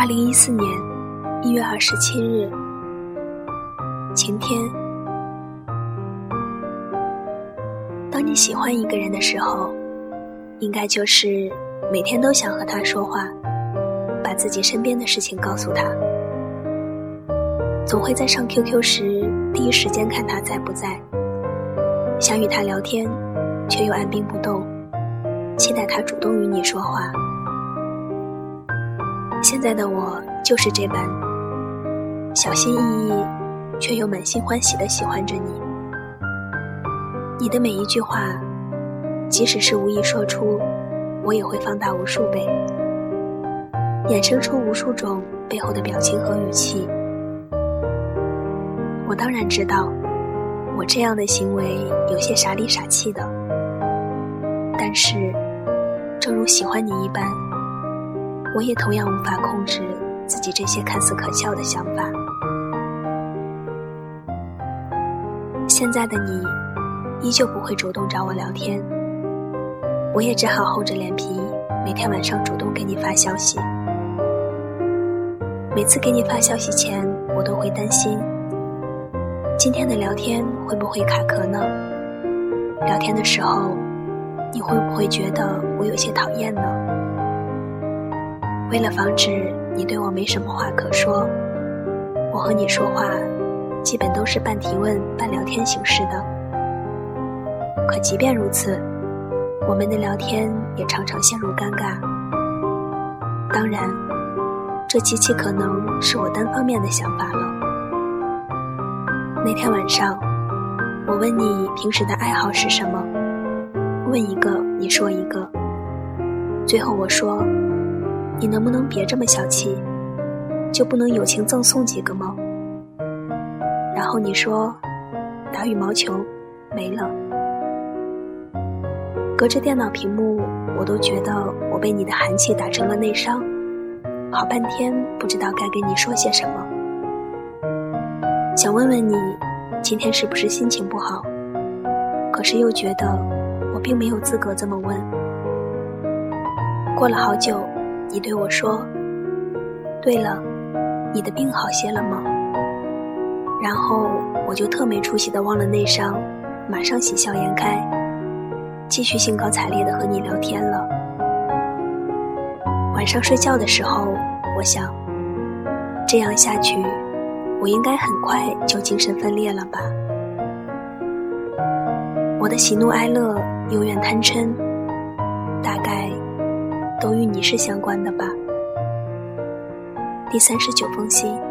二零一四年一月二十七日，晴天。当你喜欢一个人的时候，应该就是每天都想和他说话，把自己身边的事情告诉他。总会在上 QQ 时第一时间看他在不在，想与他聊天，却又按兵不动，期待他主动与你说话。现在的我就是这般小心翼翼，却又满心欢喜的喜欢着你。你的每一句话，即使是无意说出，我也会放大无数倍，衍生出无数种背后的表情和语气。我当然知道，我这样的行为有些傻里傻气的，但是，正如喜欢你一般。我也同样无法控制自己这些看似可笑的想法。现在的你，依旧不会主动找我聊天，我也只好厚着脸皮，每天晚上主动给你发消息。每次给你发消息前，我都会担心，今天的聊天会不会卡壳呢？聊天的时候，你会不会觉得我有些讨厌呢？为了防止你对我没什么话可说，我和你说话基本都是半提问半聊天形式的。可即便如此，我们的聊天也常常陷入尴尬。当然，这极其可能是我单方面的想法了。那天晚上，我问你平时的爱好是什么，问一个你说一个，最后我说。你能不能别这么小气，就不能友情赠送几个吗？然后你说打羽毛球没了，隔着电脑屏幕，我都觉得我被你的寒气打成了内伤，好半天不知道该跟你说些什么。想问问你，今天是不是心情不好？可是又觉得我并没有资格这么问。过了好久。你对我说：“对了，你的病好些了吗？”然后我就特没出息的忘了内伤，马上喜笑颜开，继续兴高采烈的和你聊天了。晚上睡觉的时候，我想，这样下去，我应该很快就精神分裂了吧？我的喜怒哀乐、幽怨贪嗔，大概。都与你是相关的吧。第三十九封信。